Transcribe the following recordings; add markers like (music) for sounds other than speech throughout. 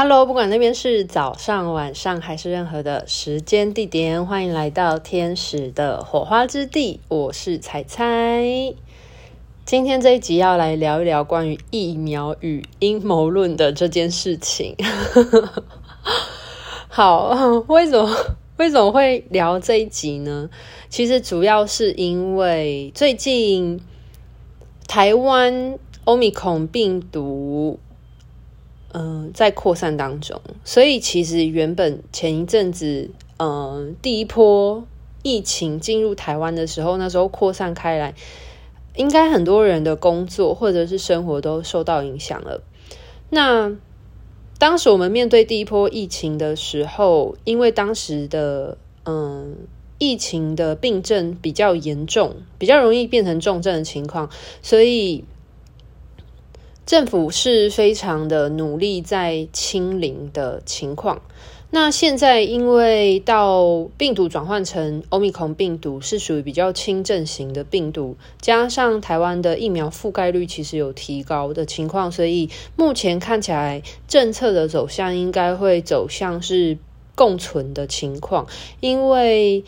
Hello，不管那边是早上、晚上还是任何的时间地点，欢迎来到天使的火花之地。我是彩彩，今天这一集要来聊一聊关于疫苗与阴谋论的这件事情。(laughs) 好，(laughs) 为什么为什么会聊这一集呢？其实主要是因为最近台湾 Omicron 病毒。嗯、在扩散当中，所以其实原本前一阵子，嗯、第一波疫情进入台湾的时候，那时候扩散开来，应该很多人的工作或者是生活都受到影响了。那当时我们面对第一波疫情的时候，因为当时的嗯、疫情的病症比较严重，比较容易变成重症的情况，所以。政府是非常的努力在清零的情况。那现在因为到病毒转换成 Omicron 病毒是属于比较轻症型的病毒，加上台湾的疫苗覆盖率其实有提高的情况，所以目前看起来政策的走向应该会走向是共存的情况。因为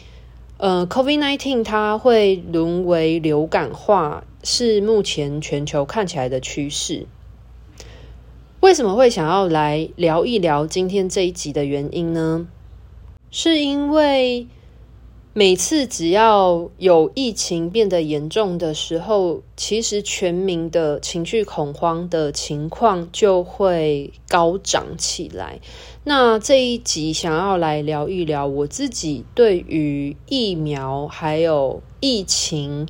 呃，COVID-19 它会沦为流感化。是目前全球看起来的趋势。为什么会想要来聊一聊今天这一集的原因呢？是因为每次只要有疫情变得严重的时候，其实全民的情绪恐慌的情况就会高涨起来。那这一集想要来聊一聊我自己对于疫苗还有疫情。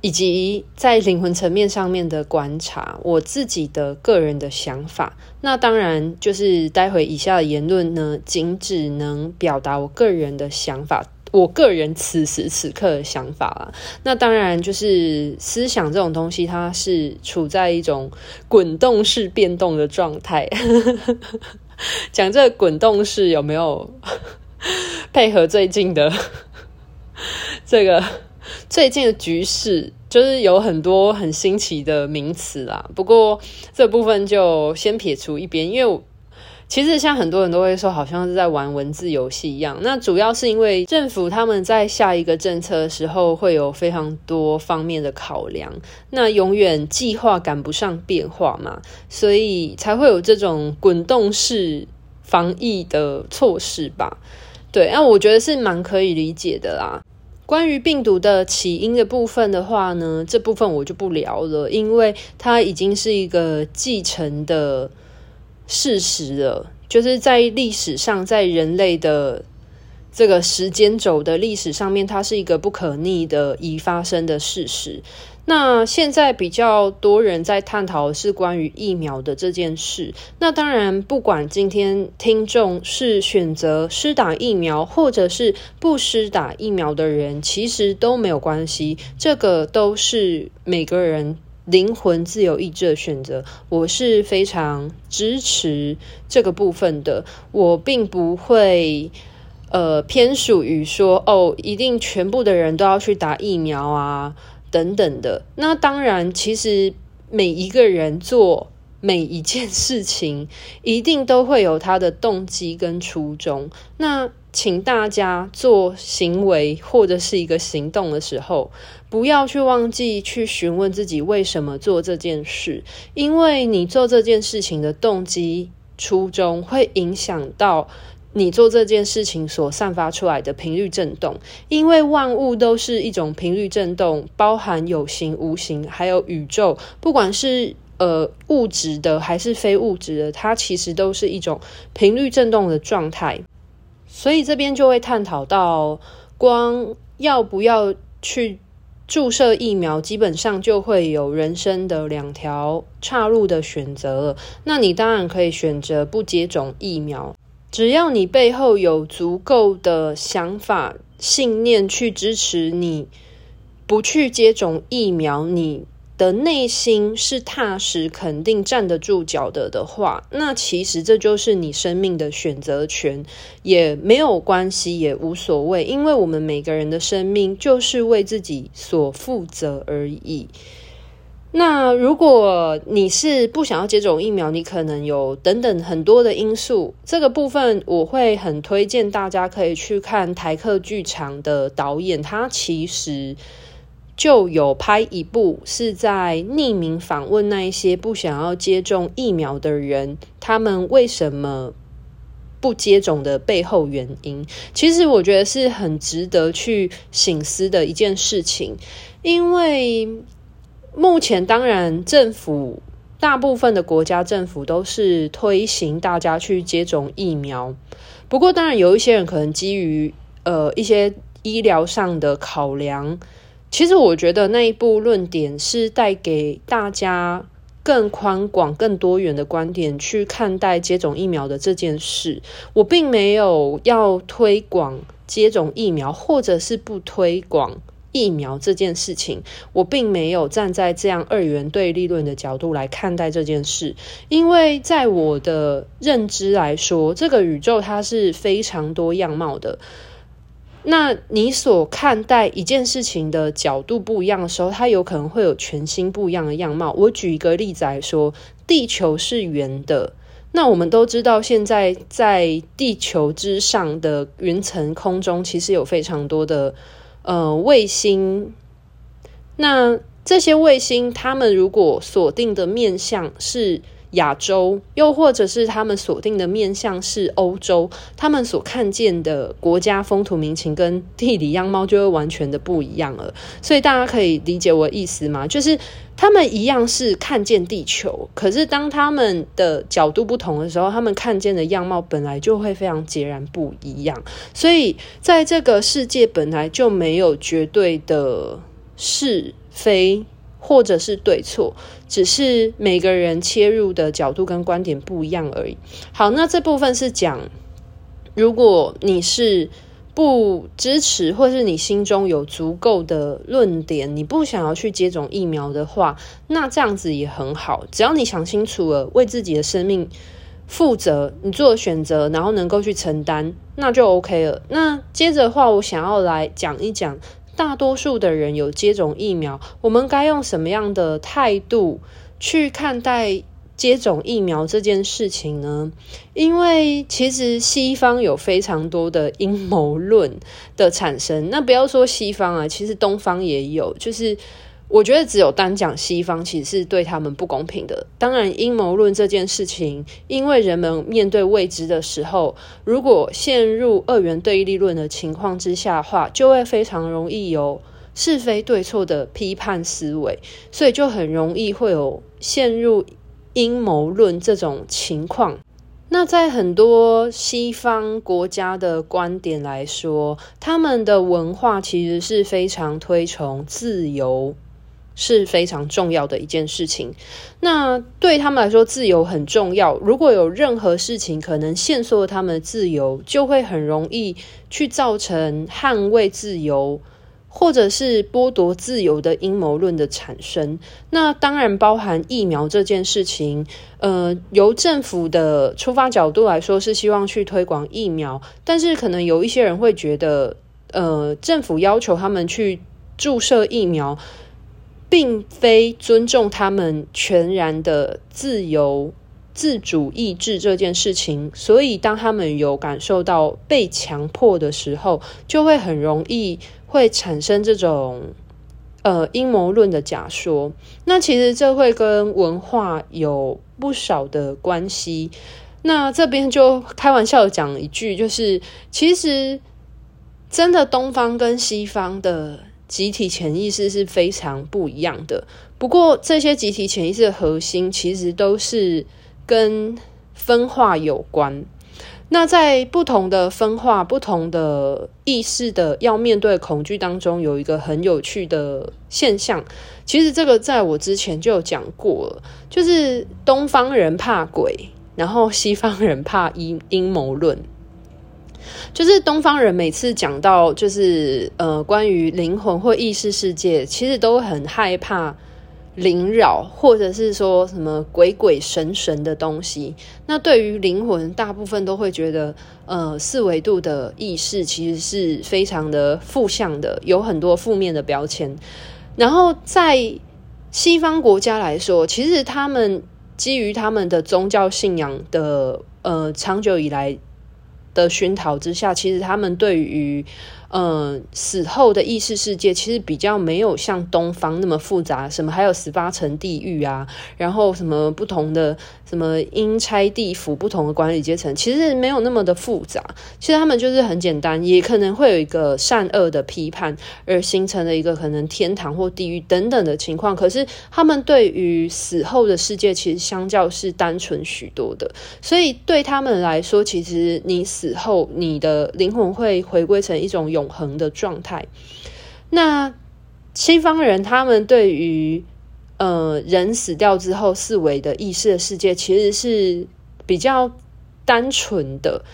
以及在灵魂层面上面的观察，我自己的个人的想法。那当然就是待会以下的言论呢，仅只能表达我个人的想法，我个人此时此刻的想法啦。那当然就是思想这种东西，它是处在一种滚动式变动的状态。(laughs) 讲这个滚动式有没有配合最近的 (laughs) 这个？最近的局势就是有很多很新奇的名词啦，不过这部分就先撇除一边，因为其实像很多人都会说，好像是在玩文字游戏一样。那主要是因为政府他们在下一个政策的时候会有非常多方面的考量，那永远计划赶不上变化嘛，所以才会有这种滚动式防疫的措施吧。对，那我觉得是蛮可以理解的啦。关于病毒的起因的部分的话呢，这部分我就不聊了，因为它已经是一个继承的事实了，就是在历史上，在人类的这个时间轴的历史上面，它是一个不可逆的已发生的事实。那现在比较多人在探讨是关于疫苗的这件事。那当然，不管今天听众是选择施打疫苗，或者是不施打疫苗的人，其实都没有关系。这个都是每个人灵魂自由意志的选择。我是非常支持这个部分的。我并不会呃偏属于说哦，一定全部的人都要去打疫苗啊。等等的，那当然，其实每一个人做每一件事情，一定都会有他的动机跟初衷。那请大家做行为或者是一个行动的时候，不要去忘记去询问自己为什么做这件事，因为你做这件事情的动机初衷会影响到。你做这件事情所散发出来的频率震动，因为万物都是一种频率震动，包含有形、无形，还有宇宙，不管是呃物质的还是非物质的，它其实都是一种频率震动的状态。所以这边就会探讨到，光要不要去注射疫苗，基本上就会有人生的两条岔路的选择。那你当然可以选择不接种疫苗。只要你背后有足够的想法、信念去支持你不去接种疫苗，你的内心是踏实、肯定站得住脚的的话，那其实这就是你生命的选择权，也没有关系，也无所谓，因为我们每个人的生命就是为自己所负责而已。那如果你是不想要接种疫苗，你可能有等等很多的因素。这个部分我会很推荐大家可以去看台客剧场的导演，他其实就有拍一部是在匿名访问那一些不想要接种疫苗的人，他们为什么不接种的背后原因。其实我觉得是很值得去省思的一件事情，因为。目前当然，政府大部分的国家政府都是推行大家去接种疫苗。不过，当然有一些人可能基于呃一些医疗上的考量，其实我觉得那一部论点是带给大家更宽广、更多元的观点去看待接种疫苗的这件事。我并没有要推广接种疫苗，或者是不推广。疫苗这件事情，我并没有站在这样二元对立论的角度来看待这件事，因为在我的认知来说，这个宇宙它是非常多样貌的。那你所看待一件事情的角度不一样的时候，它有可能会有全新不一样的样貌。我举一个例子来说，地球是圆的，那我们都知道，现在在地球之上的云层空中，其实有非常多的。呃，卫星，那这些卫星，它们如果锁定的面向是亚洲，又或者是他们锁定的面向是欧洲，他们所看见的国家风土民情跟地理样貌就会完全的不一样了。所以大家可以理解我的意思吗？就是他们一样是看见地球，可是当他们的角度不同的时候，他们看见的样貌本来就会非常截然不一样。所以在这个世界本来就没有绝对的是非。或者是对错，只是每个人切入的角度跟观点不一样而已。好，那这部分是讲，如果你是不支持，或是你心中有足够的论点，你不想要去接种疫苗的话，那这样子也很好。只要你想清楚了，为自己的生命负责，你做了选择，然后能够去承担，那就 OK 了。那接着的话，我想要来讲一讲。大多数的人有接种疫苗，我们该用什么样的态度去看待接种疫苗这件事情呢？因为其实西方有非常多的阴谋论的产生，那不要说西方啊，其实东方也有，就是。我觉得只有单讲西方，其实是对他们不公平的。当然，阴谋论这件事情，因为人们面对未知的时候，如果陷入二元对立论的情况之下的话，就会非常容易有是非对错的批判思维，所以就很容易会有陷入阴谋论这种情况。那在很多西方国家的观点来说，他们的文化其实是非常推崇自由。是非常重要的一件事情。那对他们来说，自由很重要。如果有任何事情可能限缩他们的自由，就会很容易去造成捍卫自由，或者是剥夺自由的阴谋论的产生。那当然包含疫苗这件事情。呃，由政府的出发角度来说，是希望去推广疫苗，但是可能有一些人会觉得，呃，政府要求他们去注射疫苗。并非尊重他们全然的自由、自主意志这件事情，所以当他们有感受到被强迫的时候，就会很容易会产生这种呃阴谋论的假说。那其实这会跟文化有不少的关系。那这边就开玩笑讲一句，就是其实真的东方跟西方的。集体潜意识是非常不一样的。不过，这些集体潜意识的核心其实都是跟分化有关。那在不同的分化、不同的意识的要面对恐惧当中，有一个很有趣的现象。其实这个在我之前就有讲过了，就是东方人怕鬼，然后西方人怕阴阴谋论。就是东方人每次讲到就是呃关于灵魂或意识世界，其实都很害怕灵扰，或者是说什么鬼鬼神神的东西。那对于灵魂，大部分都会觉得呃四维度的意识其实是非常的负向的，有很多负面的标签。然后在西方国家来说，其实他们基于他们的宗教信仰的呃长久以来的熏陶之下，其实他们对于嗯，死后的意识世界其实比较没有像东方那么复杂，什么还有十八层地狱啊，然后什么不同的什么阴差地府不同的管理阶层，其实没有那么的复杂。其实他们就是很简单，也可能会有一个善恶的批判，而形成了一个可能天堂或地狱等等的情况。可是他们对于死后的世界，其实相较是单纯许多的。所以对他们来说，其实你死后，你的灵魂会回归成一种永。永恒的状态。那西方人他们对于呃人死掉之后四维的意识的世界，其实是比较单纯的。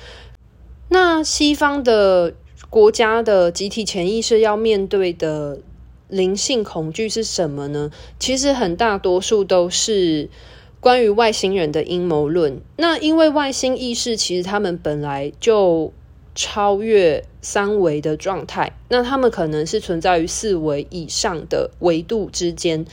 那西方的国家的集体潜意识要面对的灵性恐惧是什么呢？其实很大多数都是关于外星人的阴谋论。那因为外星意识其实他们本来就超越三维的状态，那他们可能是存在于四维以上的维度之间。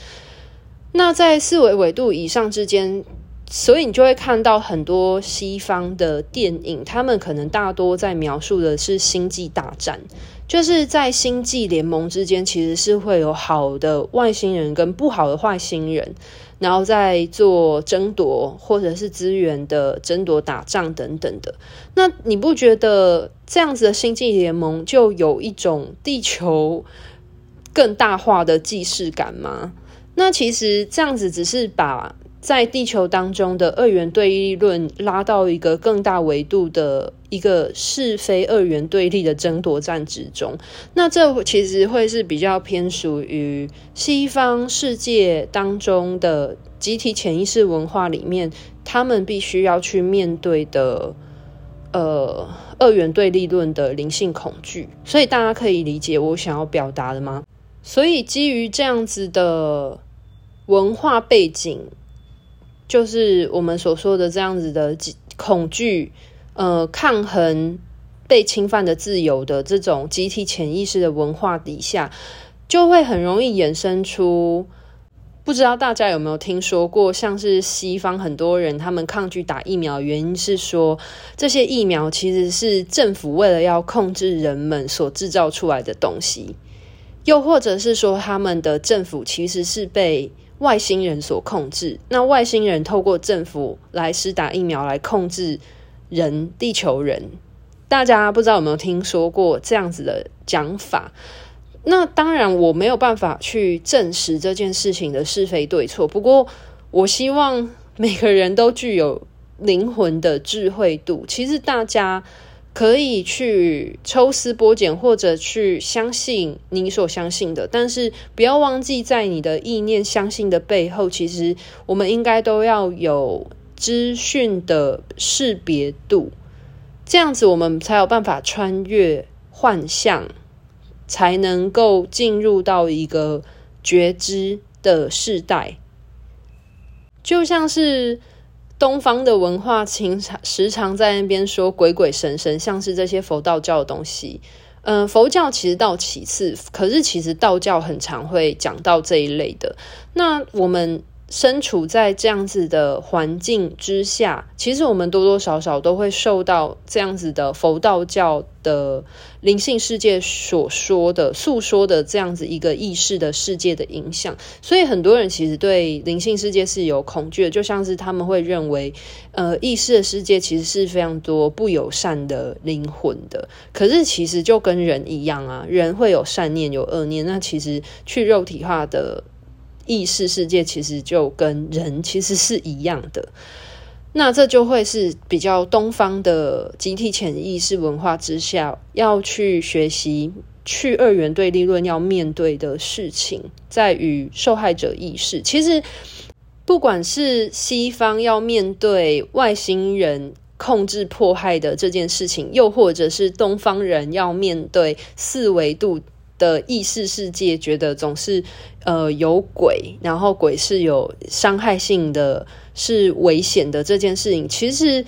那在四维维度以上之间，所以你就会看到很多西方的电影，他们可能大多在描述的是星际大战，就是在星际联盟之间，其实是会有好的外星人跟不好的外星人。然后再做争夺，或者是资源的争夺、打仗等等的。那你不觉得这样子的星际联盟就有一种地球更大化的既视感吗？那其实这样子只是把。在地球当中的二元对立论拉到一个更大维度的一个是非二元对立的争夺战之中，那这其实会是比较偏属于西方世界当中的集体潜意识文化里面，他们必须要去面对的呃二元对立论的灵性恐惧。所以大家可以理解我想要表达的吗？所以基于这样子的文化背景。就是我们所说的这样子的恐惧，呃，抗衡被侵犯的自由的这种集体潜意识的文化底下，就会很容易衍生出，不知道大家有没有听说过，像是西方很多人他们抗拒打疫苗，原因是说这些疫苗其实是政府为了要控制人们所制造出来的东西，又或者是说他们的政府其实是被。外星人所控制，那外星人透过政府来施打疫苗来控制人，地球人。大家不知道有没有听说过这样子的讲法？那当然我没有办法去证实这件事情的是非对错。不过我希望每个人都具有灵魂的智慧度。其实大家。可以去抽丝剥茧，或者去相信你所相信的，但是不要忘记，在你的意念相信的背后，其实我们应该都要有资讯的识别度，这样子我们才有办法穿越幻象，才能够进入到一个觉知的世代，就像是。东方的文化经常时常在那边说鬼鬼神神，像是这些佛道教的东西。嗯、佛教其实到其次，可是其实道教很常会讲到这一类的。那我们。身处在这样子的环境之下，其实我们多多少少都会受到这样子的佛道教的灵性世界所说的诉说的这样子一个意识的世界的影响，所以很多人其实对灵性世界是有恐惧的，就像是他们会认为，呃，意识的世界其实是非常多不友善的灵魂的。可是其实就跟人一样啊，人会有善念有恶念，那其实去肉体化的。意识世界其实就跟人其实是一样的，那这就会是比较东方的集体潜意识文化之下要去学习去二元对立论要面对的事情，在于受害者意识。其实不管是西方要面对外星人控制迫害的这件事情，又或者是东方人要面对四维度。的意识世界觉得总是呃有鬼，然后鬼是有伤害性的，是危险的这件事情，其实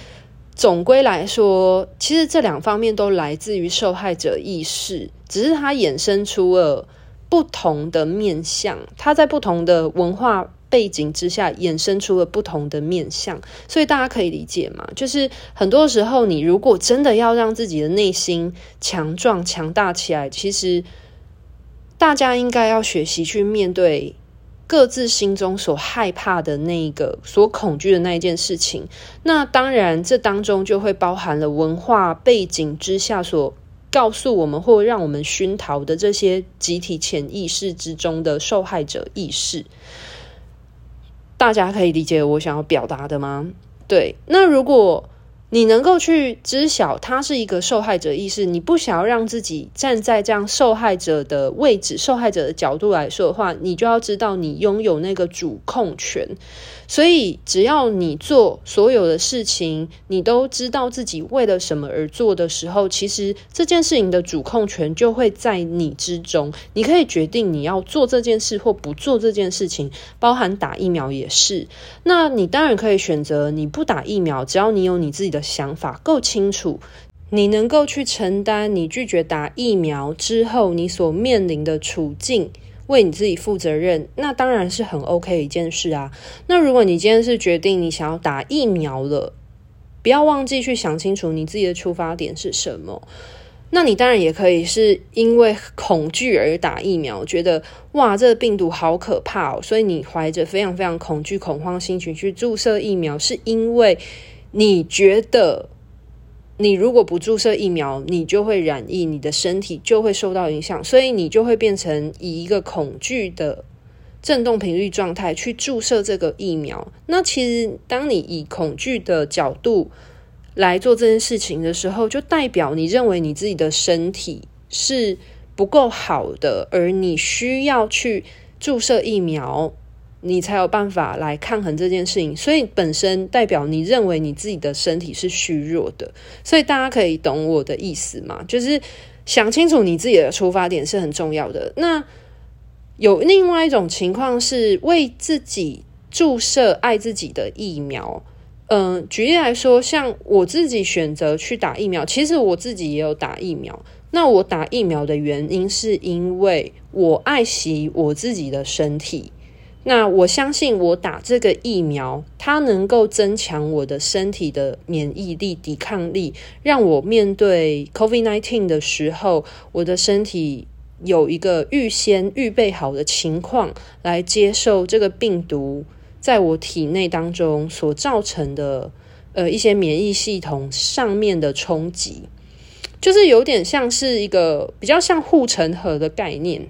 总归来说，其实这两方面都来自于受害者意识，只是它衍生出了不同的面向，它在不同的文化背景之下衍生出了不同的面向，所以大家可以理解嘛？就是很多时候，你如果真的要让自己的内心强壮、强大起来，其实大家应该要学习去面对各自心中所害怕的那一个、所恐惧的那一件事情。那当然，这当中就会包含了文化背景之下所。告诉我们或让我们熏陶的这些集体潜意识之中的受害者意识，大家可以理解我想要表达的吗？对，那如果。你能够去知晓，他是一个受害者意识，你不想要让自己站在这样受害者的位置、受害者的角度来说的话，你就要知道你拥有那个主控权。所以，只要你做所有的事情，你都知道自己为了什么而做的时候，其实这件事情的主控权就会在你之中。你可以决定你要做这件事或不做这件事情，包含打疫苗也是。那你当然可以选择你不打疫苗，只要你有你自己的。想法够清楚，你能够去承担你拒绝打疫苗之后你所面临的处境，为你自己负责任，那当然是很 OK 一件事啊。那如果你今天是决定你想要打疫苗了，不要忘记去想清楚你自己的出发点是什么。那你当然也可以是因为恐惧而打疫苗，觉得哇，这个病毒好可怕哦，所以你怀着非常非常恐惧、恐慌心情去注射疫苗，是因为。你觉得，你如果不注射疫苗，你就会染疫，你的身体就会受到影响，所以你就会变成以一个恐惧的振动频率状态去注射这个疫苗。那其实，当你以恐惧的角度来做这件事情的时候，就代表你认为你自己的身体是不够好的，而你需要去注射疫苗。你才有办法来抗衡这件事情，所以本身代表你认为你自己的身体是虚弱的，所以大家可以懂我的意思吗？就是想清楚你自己的出发点是很重要的。那有另外一种情况是为自己注射爱自己的疫苗，嗯、举例来说，像我自己选择去打疫苗，其实我自己也有打疫苗。那我打疫苗的原因是因为我爱惜我自己的身体。那我相信，我打这个疫苗，它能够增强我的身体的免疫力、抵抗力，让我面对 COVID-19 的时候，我的身体有一个预先预备好的情况，来接受这个病毒在我体内当中所造成的呃一些免疫系统上面的冲击，就是有点像是一个比较像护城河的概念。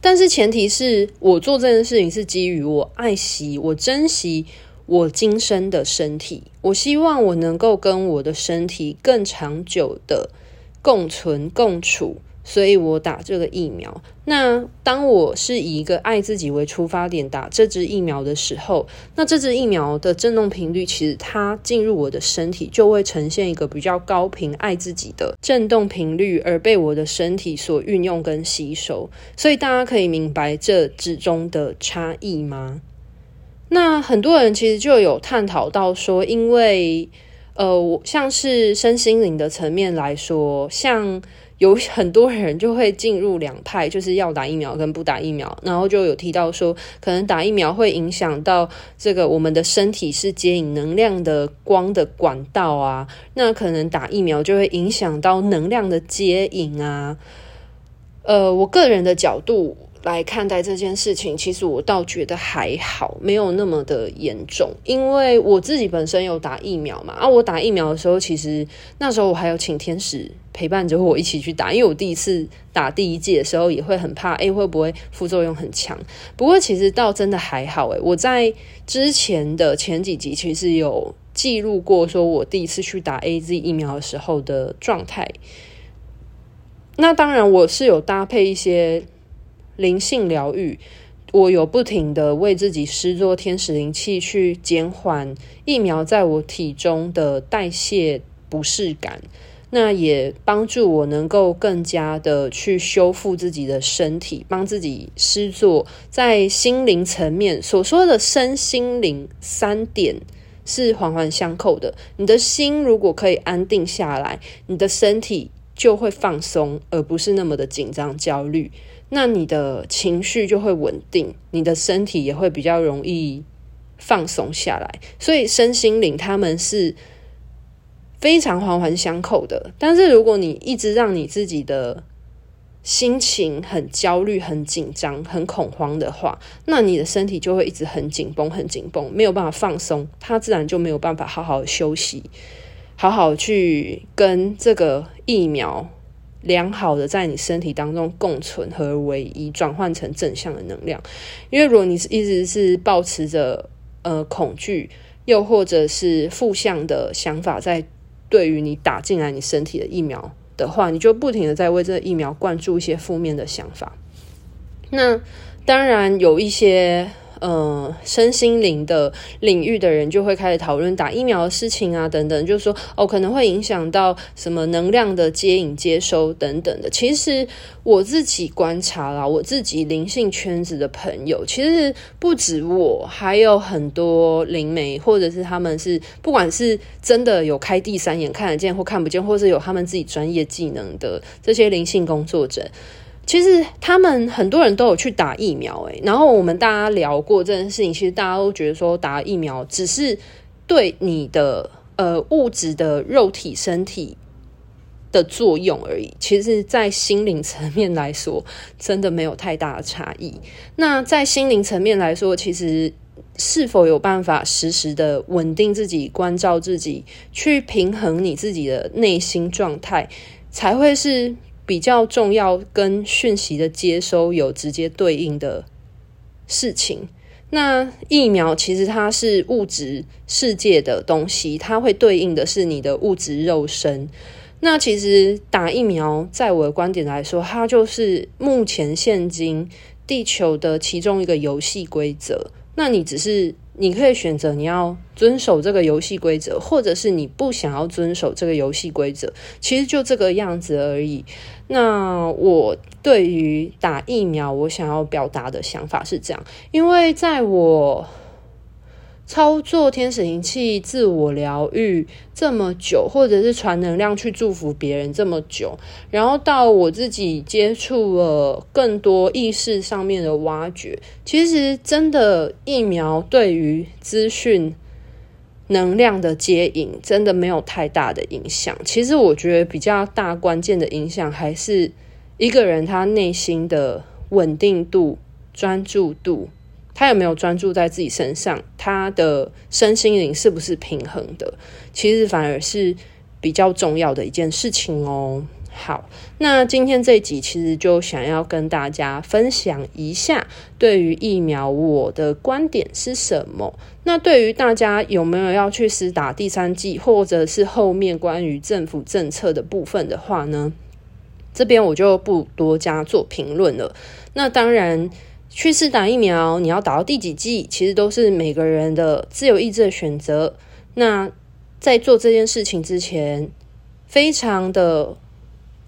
但是前提是我做这件事情是基于我爱惜、我珍惜我今生的身体，我希望我能够跟我的身体更长久的共存共处。所以我打这个疫苗。那当我是以一个爱自己为出发点打这支疫苗的时候，那这支疫苗的振动频率，其实它进入我的身体就会呈现一个比较高频爱自己的振动频率，而被我的身体所运用跟吸收。所以大家可以明白这之中的差异吗？那很多人其实就有探讨到说，因为呃，我像是身心灵的层面来说，像。有很多人就会进入两派，就是要打疫苗跟不打疫苗，然后就有提到说，可能打疫苗会影响到这个我们的身体是接引能量的光的管道啊，那可能打疫苗就会影响到能量的接引啊。呃，我个人的角度。来看待这件事情，其实我倒觉得还好，没有那么的严重。因为我自己本身有打疫苗嘛，啊，我打疫苗的时候，其实那时候我还有请天使陪伴着我一起去打，因为我第一次打第一剂的时候也会很怕，诶，会不会副作用很强？不过其实倒真的还好，诶，我在之前的前几集其实有记录过，说我第一次去打 AZ 疫苗的时候的状态。那当然，我是有搭配一些。灵性疗愈，我有不停的为自己施作天使灵气，去减缓疫苗在我体中的代谢不适感。那也帮助我能够更加的去修复自己的身体，帮自己施作。在心灵层面所说的身心灵三点是环环相扣的。你的心如果可以安定下来，你的身体就会放松，而不是那么的紧张焦虑。那你的情绪就会稳定，你的身体也会比较容易放松下来。所以身心灵他们是非常环环相扣的。但是如果你一直让你自己的心情很焦虑、很紧张、很恐慌的话，那你的身体就会一直很紧绷、很紧绷，没有办法放松，它自然就没有办法好好休息，好好去跟这个疫苗。良好的在你身体当中共存和为一，转换成正向的能量。因为如果你是一直是抱持着呃恐惧，又或者是负向的想法，在对于你打进来你身体的疫苗的话，你就不停的在为这个疫苗灌注一些负面的想法。那当然有一些。呃，身心灵的领域的人就会开始讨论打疫苗的事情啊，等等，就是说哦，可能会影响到什么能量的接引、接收等等的。其实我自己观察啦，我自己灵性圈子的朋友，其实不止我，还有很多灵媒，或者是他们是不管是真的有开第三眼看得见或看不见，或是有他们自己专业技能的这些灵性工作者。其实他们很多人都有去打疫苗，诶，然后我们大家聊过这件事情，其实大家都觉得说打疫苗只是对你的呃物质的肉体身体的作用而已。其实，在心灵层面来说，真的没有太大的差异。那在心灵层面来说，其实是否有办法实时的稳定自己、关照自己，去平衡你自己的内心状态，才会是。比较重要跟讯息的接收有直接对应的事情。那疫苗其实它是物质世界的东西，它会对应的是你的物质肉身。那其实打疫苗，在我的观点来说，它就是目前现今地球的其中一个游戏规则。那你只是。你可以选择你要遵守这个游戏规则，或者是你不想要遵守这个游戏规则，其实就这个样子而已。那我对于打疫苗，我想要表达的想法是这样，因为在我。操作天使灵气、自我疗愈这么久，或者是传能量去祝福别人这么久，然后到我自己接触了更多意识上面的挖掘，其实真的疫苗对于资讯能量的接引，真的没有太大的影响。其实我觉得比较大关键的影响，还是一个人他内心的稳定度、专注度。他有没有专注在自己身上？他的身心灵是不是平衡的？其实反而是比较重要的一件事情哦。好，那今天这一集其实就想要跟大家分享一下对于疫苗我的观点是什么。那对于大家有没有要去施打第三剂，或者是后面关于政府政策的部分的话呢？这边我就不多加做评论了。那当然。去试打疫苗，你要打到第几剂，其实都是每个人的自由意志的选择。那在做这件事情之前，非常的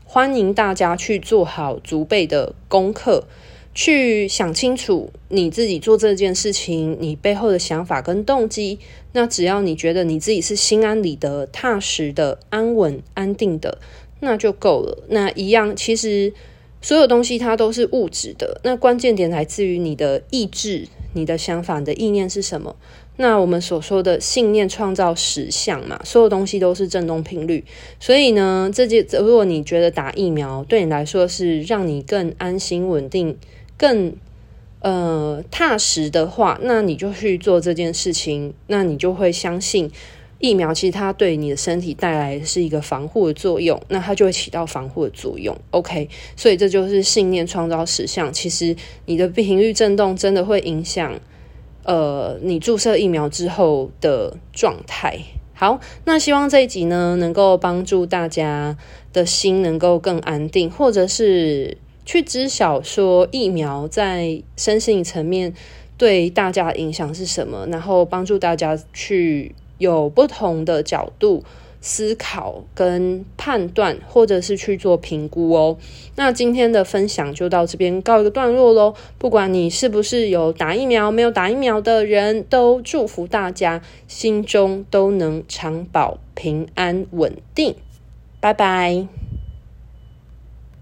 欢迎大家去做好足备的功课，去想清楚你自己做这件事情，你背后的想法跟动机。那只要你觉得你自己是心安理得、踏实的、安稳、安定的，那就够了。那一样，其实。所有东西它都是物质的，那关键点来自于你的意志、你的想法、的意念是什么？那我们所说的信念创造实相嘛，所有东西都是振动频率。所以呢，这件如果你觉得打疫苗对你来说是让你更安心、稳定、更呃踏实的话，那你就去做这件事情，那你就会相信。疫苗其实它对你的身体带来是一个防护的作用，那它就会起到防护的作用。OK，所以这就是信念创造实相。其实你的频率震动真的会影响，呃，你注射疫苗之后的状态。好，那希望这一集呢，能够帮助大家的心能够更安定，或者是去知晓说疫苗在身心层面对大家的影响是什么，然后帮助大家去。有不同的角度思考跟判断，或者是去做评估哦。那今天的分享就到这边告一个段落喽。不管你是不是有打疫苗，没有打疫苗的人，都祝福大家心中都能常保平安稳定。拜拜。